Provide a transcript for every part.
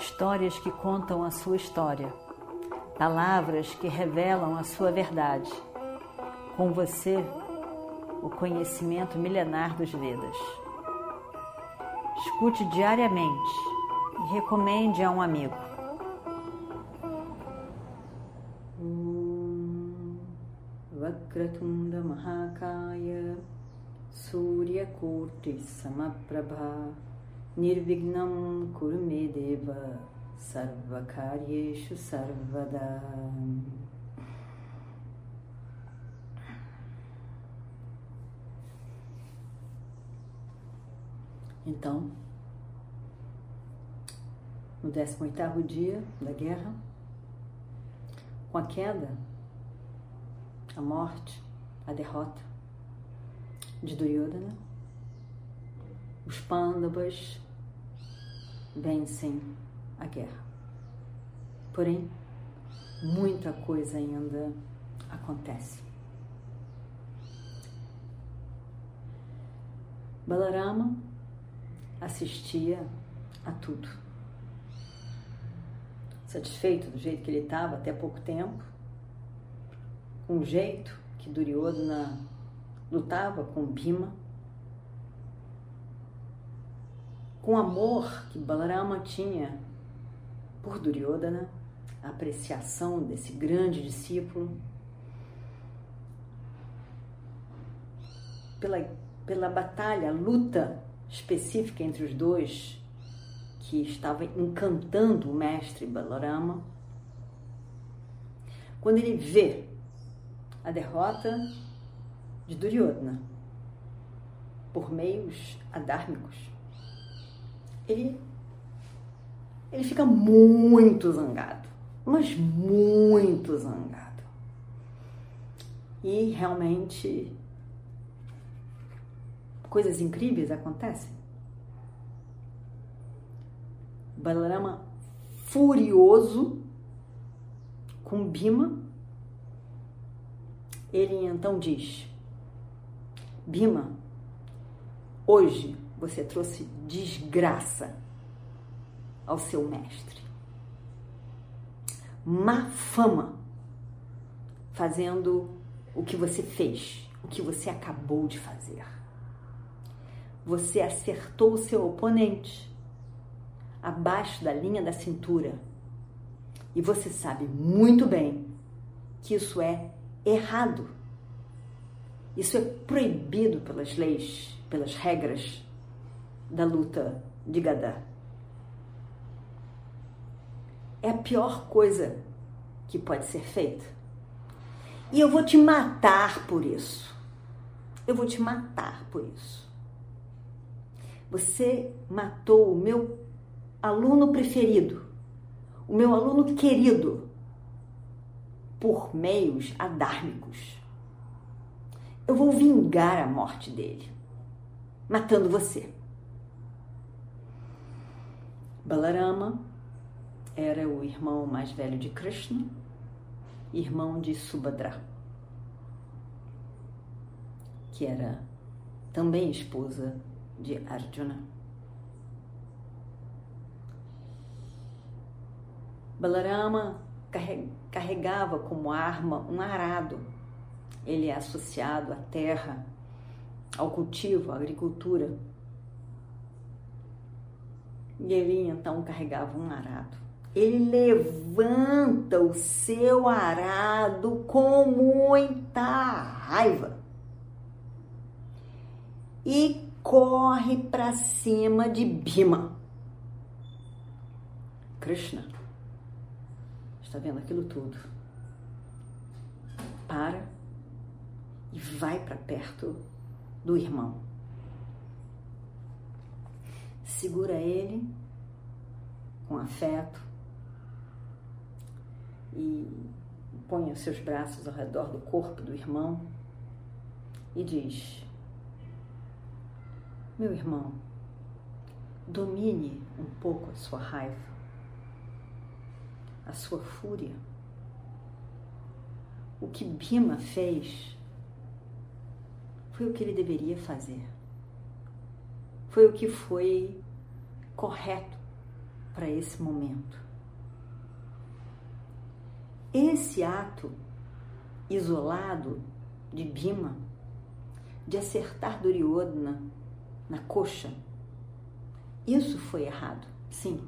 histórias que contam a sua história, palavras que revelam a sua verdade. Com você, o conhecimento milenar dos Vedas. Escute diariamente e recomende a um amigo. Surya Kurti Samaprabha Nirvignam Kurumedeva Sarvakaryeshu Sarvada Então, no 18º dia da guerra, com a queda, a morte, a derrota de Duryodhana, os Pandavas vencem a guerra. Porém, muita coisa ainda acontece. Balarama assistia a tudo. Satisfeito do jeito que ele estava até pouco tempo, com o jeito que Duryodhana lutava com Bhima, com amor que Balarama tinha por Duryodhana, a apreciação desse grande discípulo, pela, pela batalha, luta específica entre os dois que estava encantando o mestre Balarama. Quando ele vê a derrota de Duryodhana por meios adármicos, ele ele fica muito zangado, mas muito zangado. E realmente coisas incríveis acontecem. Balarama furioso com Bima, ele então diz: Bima, hoje você trouxe desgraça ao seu mestre. Má fama fazendo o que você fez, o que você acabou de fazer você acertou o seu oponente abaixo da linha da cintura. E você sabe muito bem que isso é errado. Isso é proibido pelas leis, pelas regras da luta de Gadá. É a pior coisa que pode ser feita. E eu vou te matar por isso. Eu vou te matar por isso. Você matou o meu aluno preferido, o meu aluno querido, por meios adármicos. Eu vou vingar a morte dele, matando você. Balarama era o irmão mais velho de Krishna, irmão de Subhadra, que era também esposa de Arjuna. Balarama carregava como arma um arado. Ele é associado à terra, ao cultivo, à agricultura. E ele então carregava um arado. Ele levanta o seu arado com muita raiva e corre para cima de Bima. Krishna está vendo aquilo tudo. Para e vai para perto do irmão. Segura ele com afeto e põe os seus braços ao redor do corpo do irmão e diz: meu irmão, domine um pouco a sua raiva, a sua fúria. O que Bima fez foi o que ele deveria fazer. Foi o que foi correto para esse momento. Esse ato isolado de Bima, de acertar Duryodhana na coxa, isso foi errado, sim.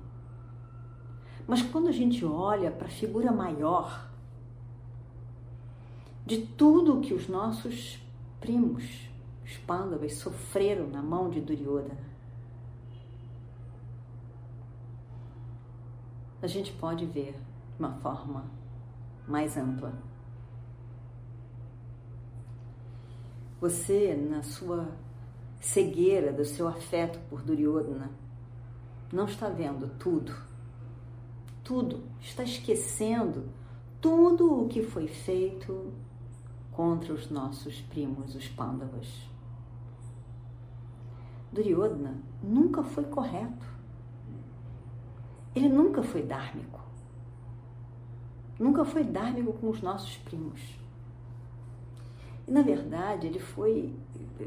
Mas quando a gente olha para a figura maior de tudo que os nossos primos, os Pandavas, sofreram na mão de Duryodhana, a gente pode ver de uma forma mais ampla. Você, na sua cegueira do seu afeto por Duryodhana, não está vendo tudo. Tudo. Está esquecendo tudo o que foi feito contra os nossos primos, os Pandavas. Duryodhana nunca foi correto. Ele nunca foi dármico. Nunca foi dármico com os nossos primos. E na verdade, ele foi,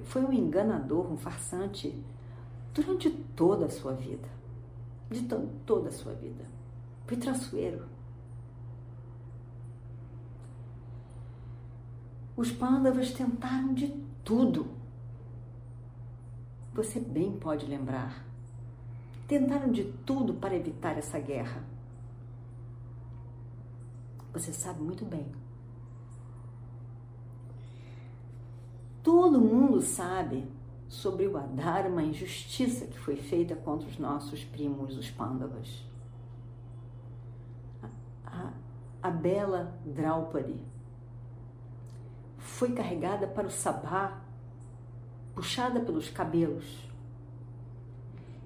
foi um enganador, um farsante durante toda a sua vida. De to toda a sua vida. Foi traçoeiro. Os pândavas tentaram de tudo. Você bem pode lembrar tentaram de tudo para evitar essa guerra. Você sabe muito bem. Todo mundo sabe sobre o Adharma, a injustiça que foi feita contra os nossos primos, os Pandavas. A, a, a bela Draupadi foi carregada para o Sabá, puxada pelos cabelos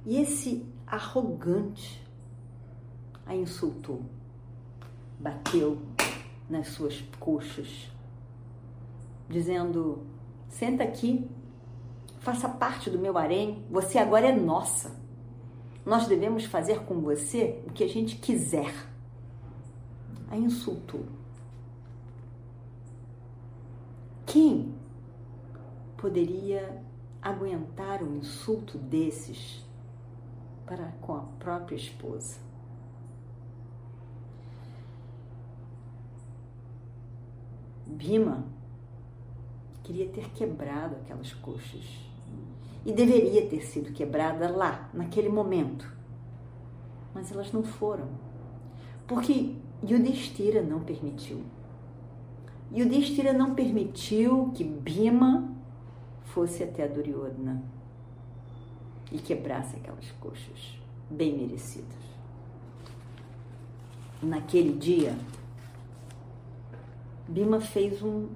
e esse arrogante a insultou, bateu nas suas coxas, dizendo: Senta aqui, faça parte do meu harém, você agora é nossa. Nós devemos fazer com você o que a gente quiser. A insultou. Quem poderia aguentar um insulto desses para com a própria esposa. Bima queria ter quebrado aquelas coxas e deveria ter sido quebrada lá, naquele momento. Mas elas não foram, porque Yudhishthira não permitiu. Yudhishthira não permitiu que Bima fosse até a Duryodhana e quebrasse aquelas coxas bem merecidas. Naquele dia, Bima fez um,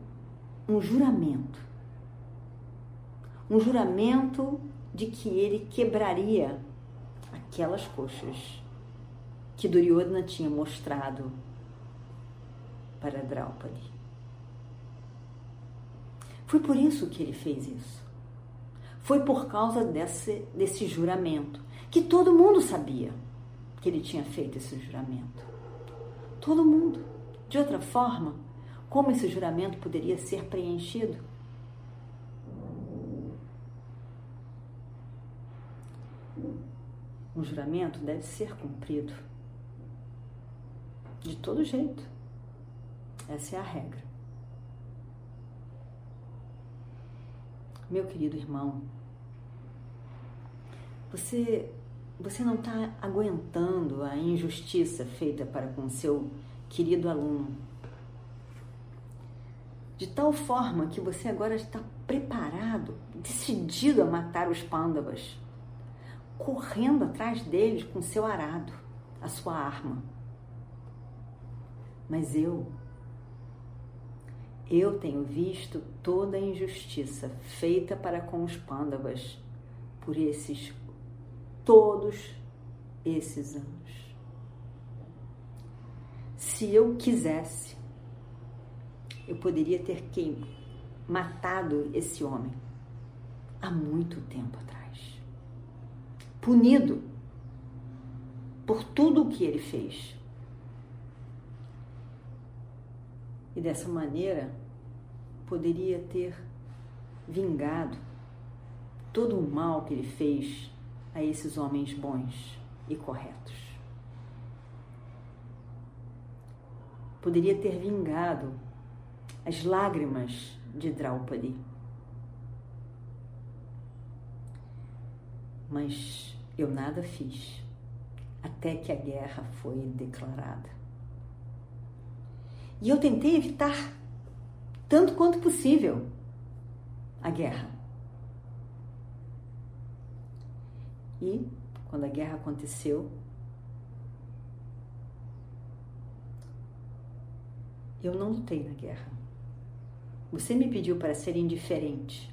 um juramento. Um juramento de que ele quebraria aquelas coxas que Duryodhana tinha mostrado para Draupadi. Foi por isso que ele fez isso foi por causa desse, desse juramento, que todo mundo sabia que ele tinha feito esse juramento. Todo mundo. De outra forma, como esse juramento poderia ser preenchido? Um juramento deve ser cumprido. De todo jeito. Essa é a regra. Meu querido irmão, você, você não está aguentando a injustiça feita para com seu querido aluno. De tal forma que você agora está preparado, decidido a matar os pândavas, correndo atrás deles com seu arado, a sua arma. Mas eu eu tenho visto toda a injustiça feita para com os pândavas por esses todos esses anos. Se eu quisesse, eu poderia ter quem matado esse homem há muito tempo atrás. Punido por tudo o que ele fez. E dessa maneira, poderia ter vingado todo o mal que ele fez a esses homens bons e corretos. Poderia ter vingado as lágrimas de Draupadi. Mas eu nada fiz até que a guerra foi declarada. E eu tentei evitar tanto quanto possível, a guerra. E, quando a guerra aconteceu, eu não lutei na guerra. Você me pediu para ser indiferente.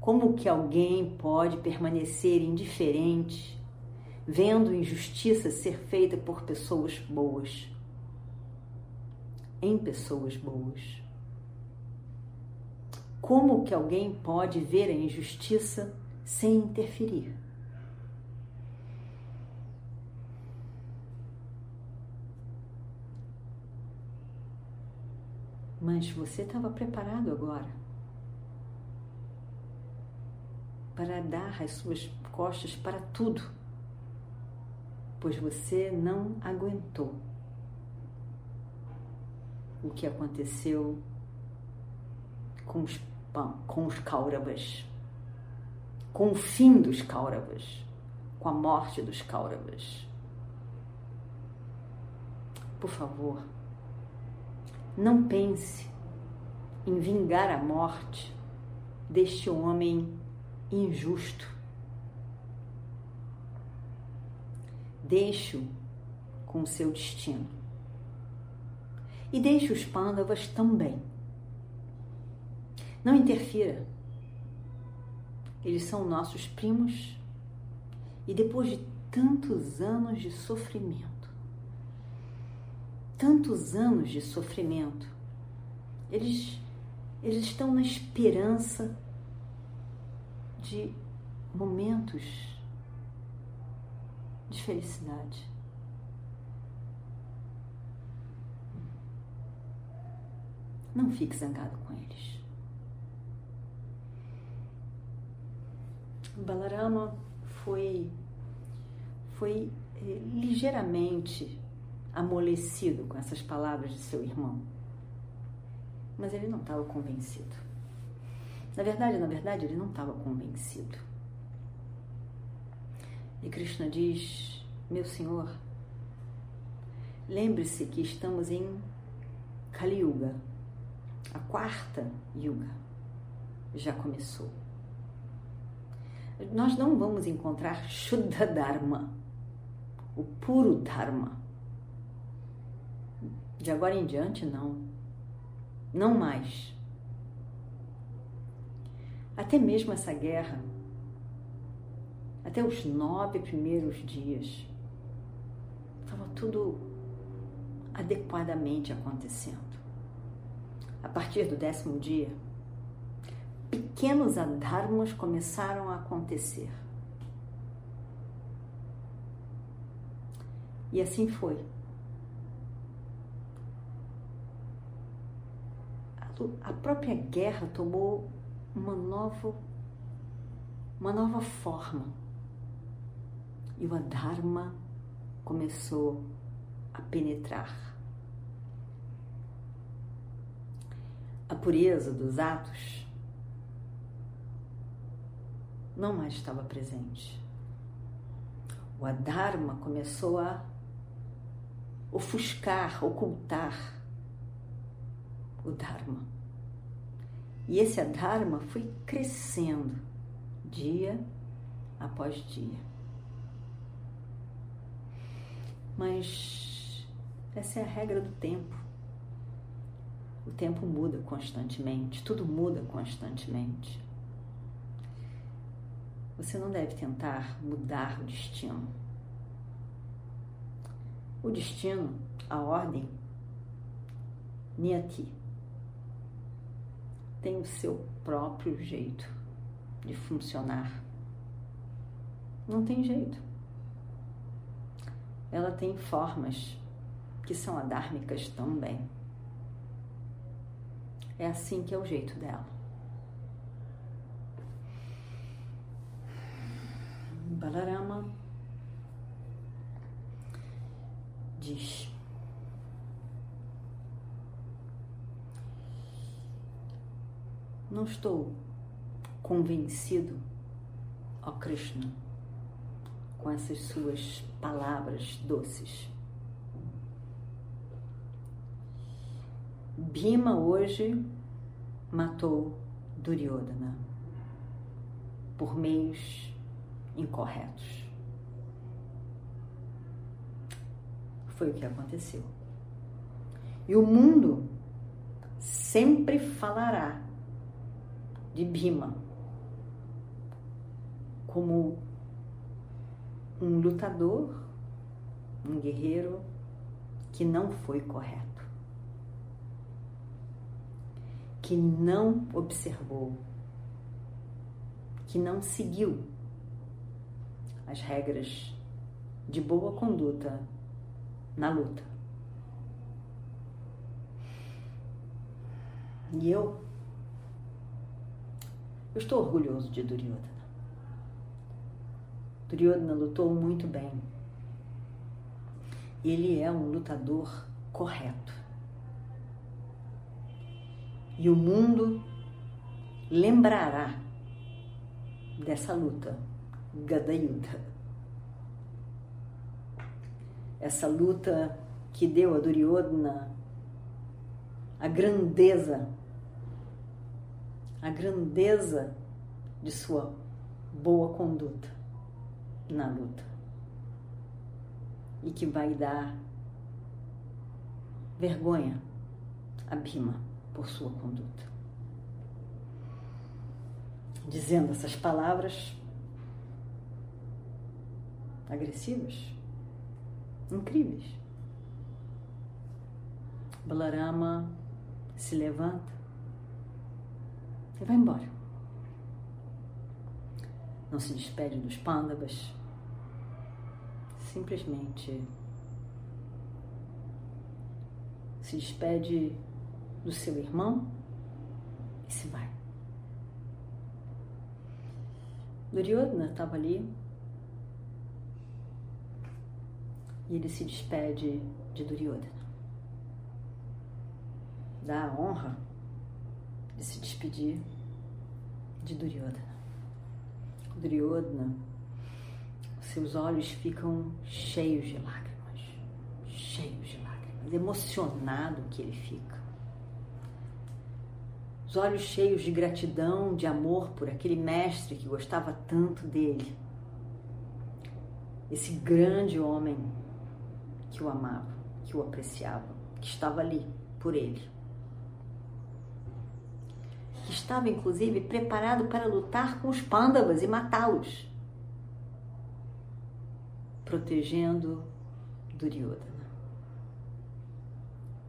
Como que alguém pode permanecer indiferente vendo injustiça ser feita por pessoas boas? Em pessoas boas. Como que alguém pode ver a injustiça sem interferir? Mas você estava preparado agora para dar as suas costas para tudo, pois você não aguentou o que aconteceu com os, com os Kauravas, com o fim dos Kauravas, com a morte dos Kauravas. Por favor, não pense em vingar a morte deste homem injusto. Deixe-o com o seu destino. E deixe os pândavas também. Não interfira. Eles são nossos primos e depois de tantos anos de sofrimento, tantos anos de sofrimento. Eles, eles estão na esperança de momentos de felicidade. Não fique zangado com eles. Balarama foi, foi eh, ligeiramente amolecido com essas palavras de seu irmão. Mas ele não estava convencido. Na verdade, na verdade, ele não estava convencido. E Krishna diz: Meu senhor, lembre-se que estamos em Kali Yuga, a quarta Yuga já começou. Nós não vamos encontrar Shuddha Dharma, o puro Dharma, de agora em diante, não. Não mais. Até mesmo essa guerra, até os nove primeiros dias, estava tudo adequadamente acontecendo. A partir do décimo dia, pequenos adharmas começaram a acontecer. E assim foi. a própria guerra tomou uma nova, uma nova forma. E o Adharma começou a penetrar. A pureza dos atos não mais estava presente. O Adharma começou a ofuscar, ocultar o Dharma. E esse Dharma foi crescendo dia após dia. Mas essa é a regra do tempo. O tempo muda constantemente, tudo muda constantemente. Você não deve tentar mudar o destino. O destino, a ordem, Niyati tem o seu próprio jeito de funcionar. Não tem jeito. Ela tem formas que são adármicas também. É assim que é o jeito dela. Balarama diz: Não estou convencido, ó Krishna, com essas suas palavras doces. Bhima hoje matou Duryodhana por meios incorretos. Foi o que aconteceu. E o mundo sempre falará de Bhima como um lutador, um guerreiro que não foi correto, que não observou, que não seguiu as regras de boa conduta na luta. E eu, eu estou orgulhoso de Duryodhana. Duryodhana lutou muito bem. Ele é um lutador correto. E o mundo lembrará dessa luta, Gadayuda. Essa luta que deu a Duryodhana a grandeza, a grandeza de sua boa conduta na luta e que vai dar vergonha a Bima por sua conduta. Dizendo essas palavras agressivas, incríveis. Balarama se levanta e vai embora. Não se despede dos pândavas, simplesmente se despede do seu irmão e se vai. Duryodhana estava ali e ele se despede de Duryodhana. Dá a honra de se despedir de Duryodhana. Duryodhana seus olhos ficam cheios de lágrimas, cheios de lágrimas, emocionado que ele fica. Os olhos cheios de gratidão, de amor por aquele mestre que gostava tanto dele. Esse grande homem que o amava, que o apreciava, que estava ali por ele. Que estava inclusive preparado para lutar com os pândavas e matá-los protegendo Duryodhana.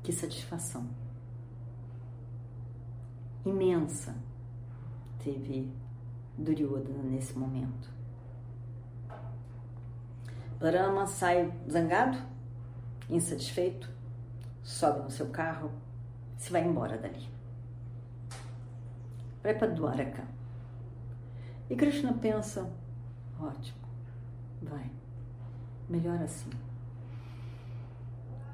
Que satisfação imensa teve Duryodhana nesse momento. Brahma sai zangado, insatisfeito, sobe no seu carro, se vai embora dali. Vai para Dwaraka. E Krishna pensa: ótimo, vai melhor assim.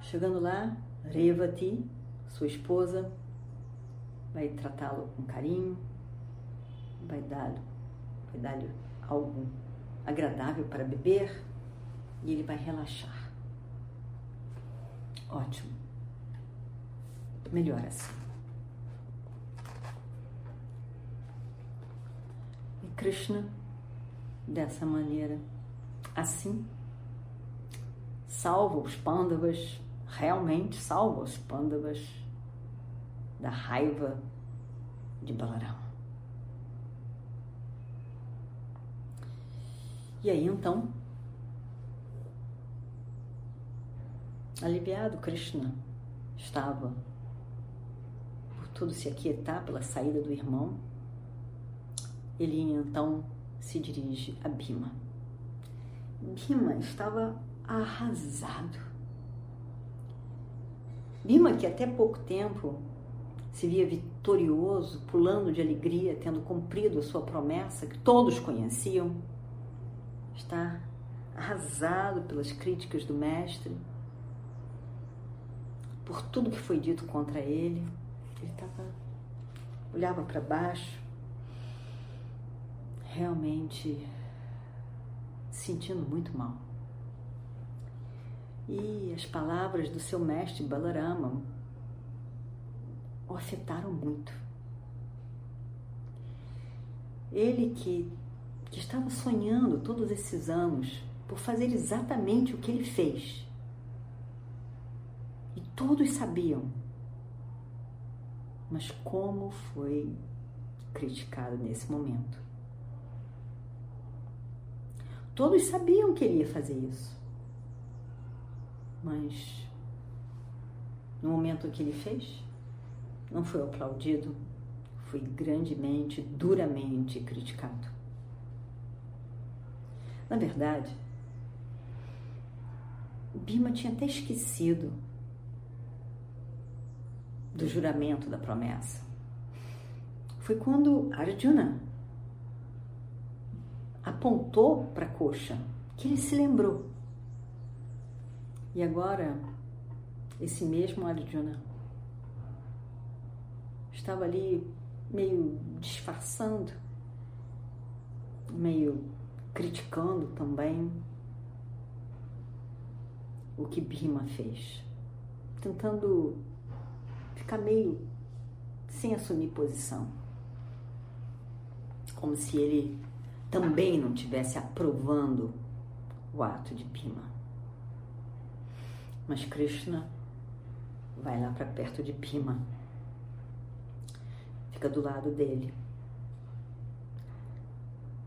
Chegando lá, Revati, sua esposa, vai tratá-lo com carinho, vai dar-lhe vai dar algo agradável para beber e ele vai relaxar. Ótimo. Melhor assim. E Krishna, dessa maneira, assim, salva os pândavas, realmente salva os pândavas da raiva de Balarama. E aí então, aliviado, Krishna estava por tudo se aquietar pela saída do irmão. Ele então se dirige a Bima. Bima estava arrasado. Bima, que até pouco tempo se via vitorioso, pulando de alegria, tendo cumprido a sua promessa que todos conheciam, está arrasado pelas críticas do mestre, por tudo que foi dito contra ele. Ele estava olhava para baixo, realmente sentindo muito mal. E as palavras do seu mestre Balarama o afetaram muito. Ele que, que estava sonhando todos esses anos por fazer exatamente o que ele fez. Todos sabiam. Mas como foi criticado nesse momento? Todos sabiam que ele ia fazer isso. Mas no momento que ele fez, não foi aplaudido, foi grandemente, duramente criticado. Na verdade, Bima tinha até esquecido do juramento da promessa. Foi quando Arjuna apontou para a coxa que ele se lembrou. E agora, esse mesmo Arjuna estava ali meio disfarçando, meio criticando também o que Bhima fez, tentando ficar meio sem assumir posição, como se ele também não tivesse aprovando o ato de Bhima. Mas Krishna vai lá para perto de Bhima fica do lado dele.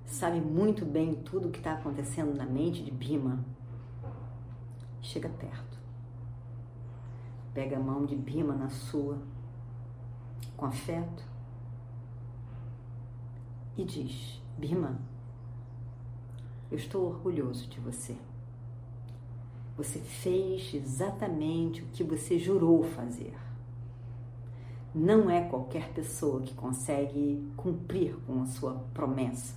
Sabe muito bem tudo o que está acontecendo na mente de Bima. Chega perto. Pega a mão de Bima na sua, com afeto, e diz: Bima, eu estou orgulhoso de você. Você fez exatamente o que você jurou fazer. Não é qualquer pessoa que consegue cumprir com a sua promessa,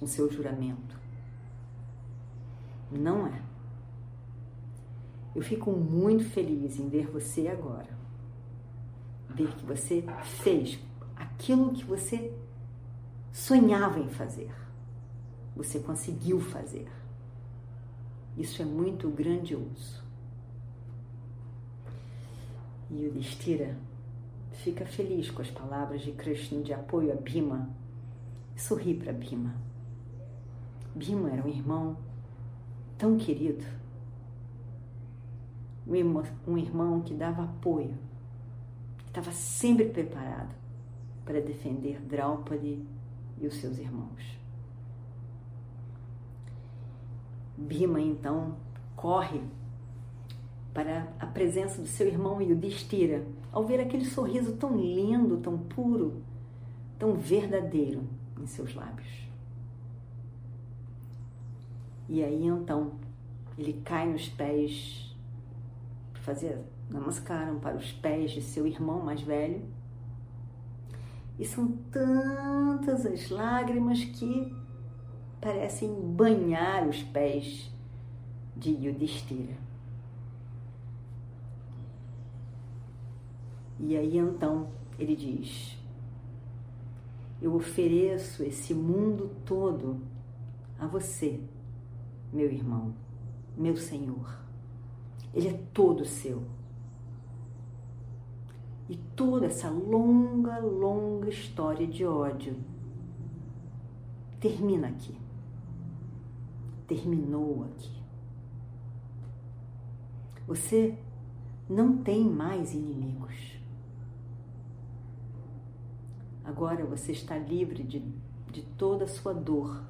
o seu juramento. Não é. Eu fico muito feliz em ver você agora. Ver que você fez aquilo que você sonhava em fazer. Você conseguiu fazer. Isso é muito grandioso. E o Destira fica feliz com as palavras de Krishna de apoio a Bhima sorri para Bhima. Bhima era um irmão tão querido, um irmão que dava apoio, que estava sempre preparado para defender Draupadi e os seus irmãos. Bhima então corre para a presença do seu irmão Yudhishthira, ao ver aquele sorriso tão lindo, tão puro, tão verdadeiro em seus lábios. E aí então ele cai nos pés, fazer namaskaram para os pés de seu irmão mais velho. E são tantas as lágrimas que parecem banhar os pés de Yudhishthira. E aí então ele diz: Eu ofereço esse mundo todo a você, meu irmão, meu Senhor. Ele é todo seu. E toda essa longa, longa história de ódio termina aqui. Terminou aqui. Você não tem mais inimigos. Agora você está livre de, de toda a sua dor,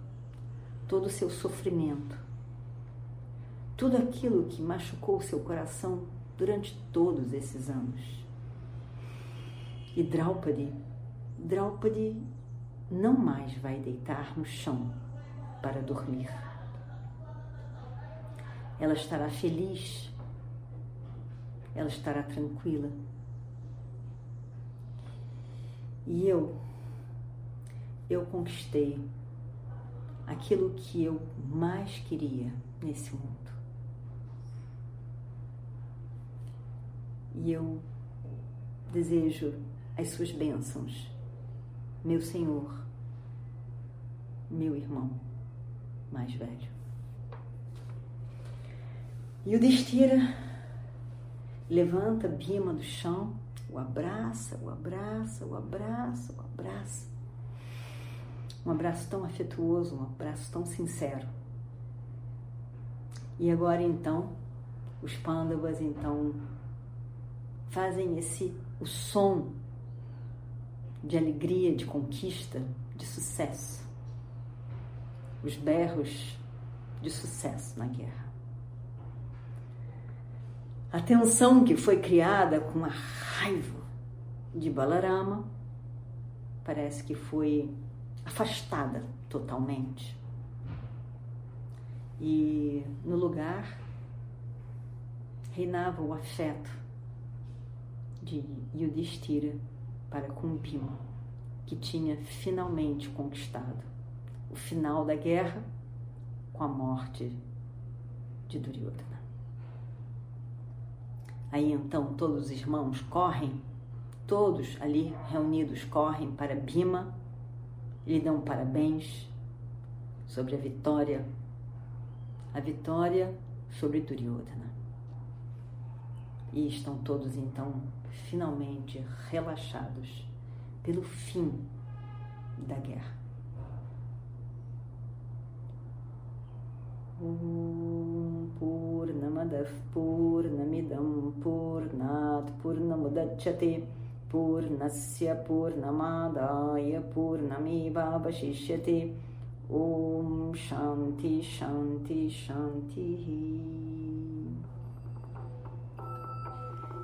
todo o seu sofrimento, tudo aquilo que machucou o seu coração durante todos esses anos. E Draupadi, Draupadi não mais vai deitar no chão para dormir. Ela estará feliz, ela estará tranquila e eu, eu conquistei aquilo que eu mais queria nesse mundo. E eu desejo as suas bênçãos, meu Senhor, meu irmão mais velho. E o Destira levanta Bima do chão, o abraça, o abraça, o abraça, o abraça. Um abraço tão afetuoso, um abraço tão sincero. E agora então, os pândavas então fazem esse o som de alegria, de conquista, de sucesso. Os berros de sucesso na guerra. A tensão que foi criada com a raiva de Balarama parece que foi afastada totalmente. E no lugar reinava o afeto de Yudhishthira para com Bhima, que tinha finalmente conquistado o final da guerra com a morte de Duryodhana. Aí então todos os irmãos correm, todos ali reunidos correm para Bima, lhe dão parabéns sobre a vitória, a vitória sobre Duryodhana e estão todos então finalmente relaxados pelo fim da guerra. Om Purnamadav Purnamidam Purnat Purnamudachyate Purnasya Purnamadaya Purnameva Vashishyate Om Shanti Shanti Shanti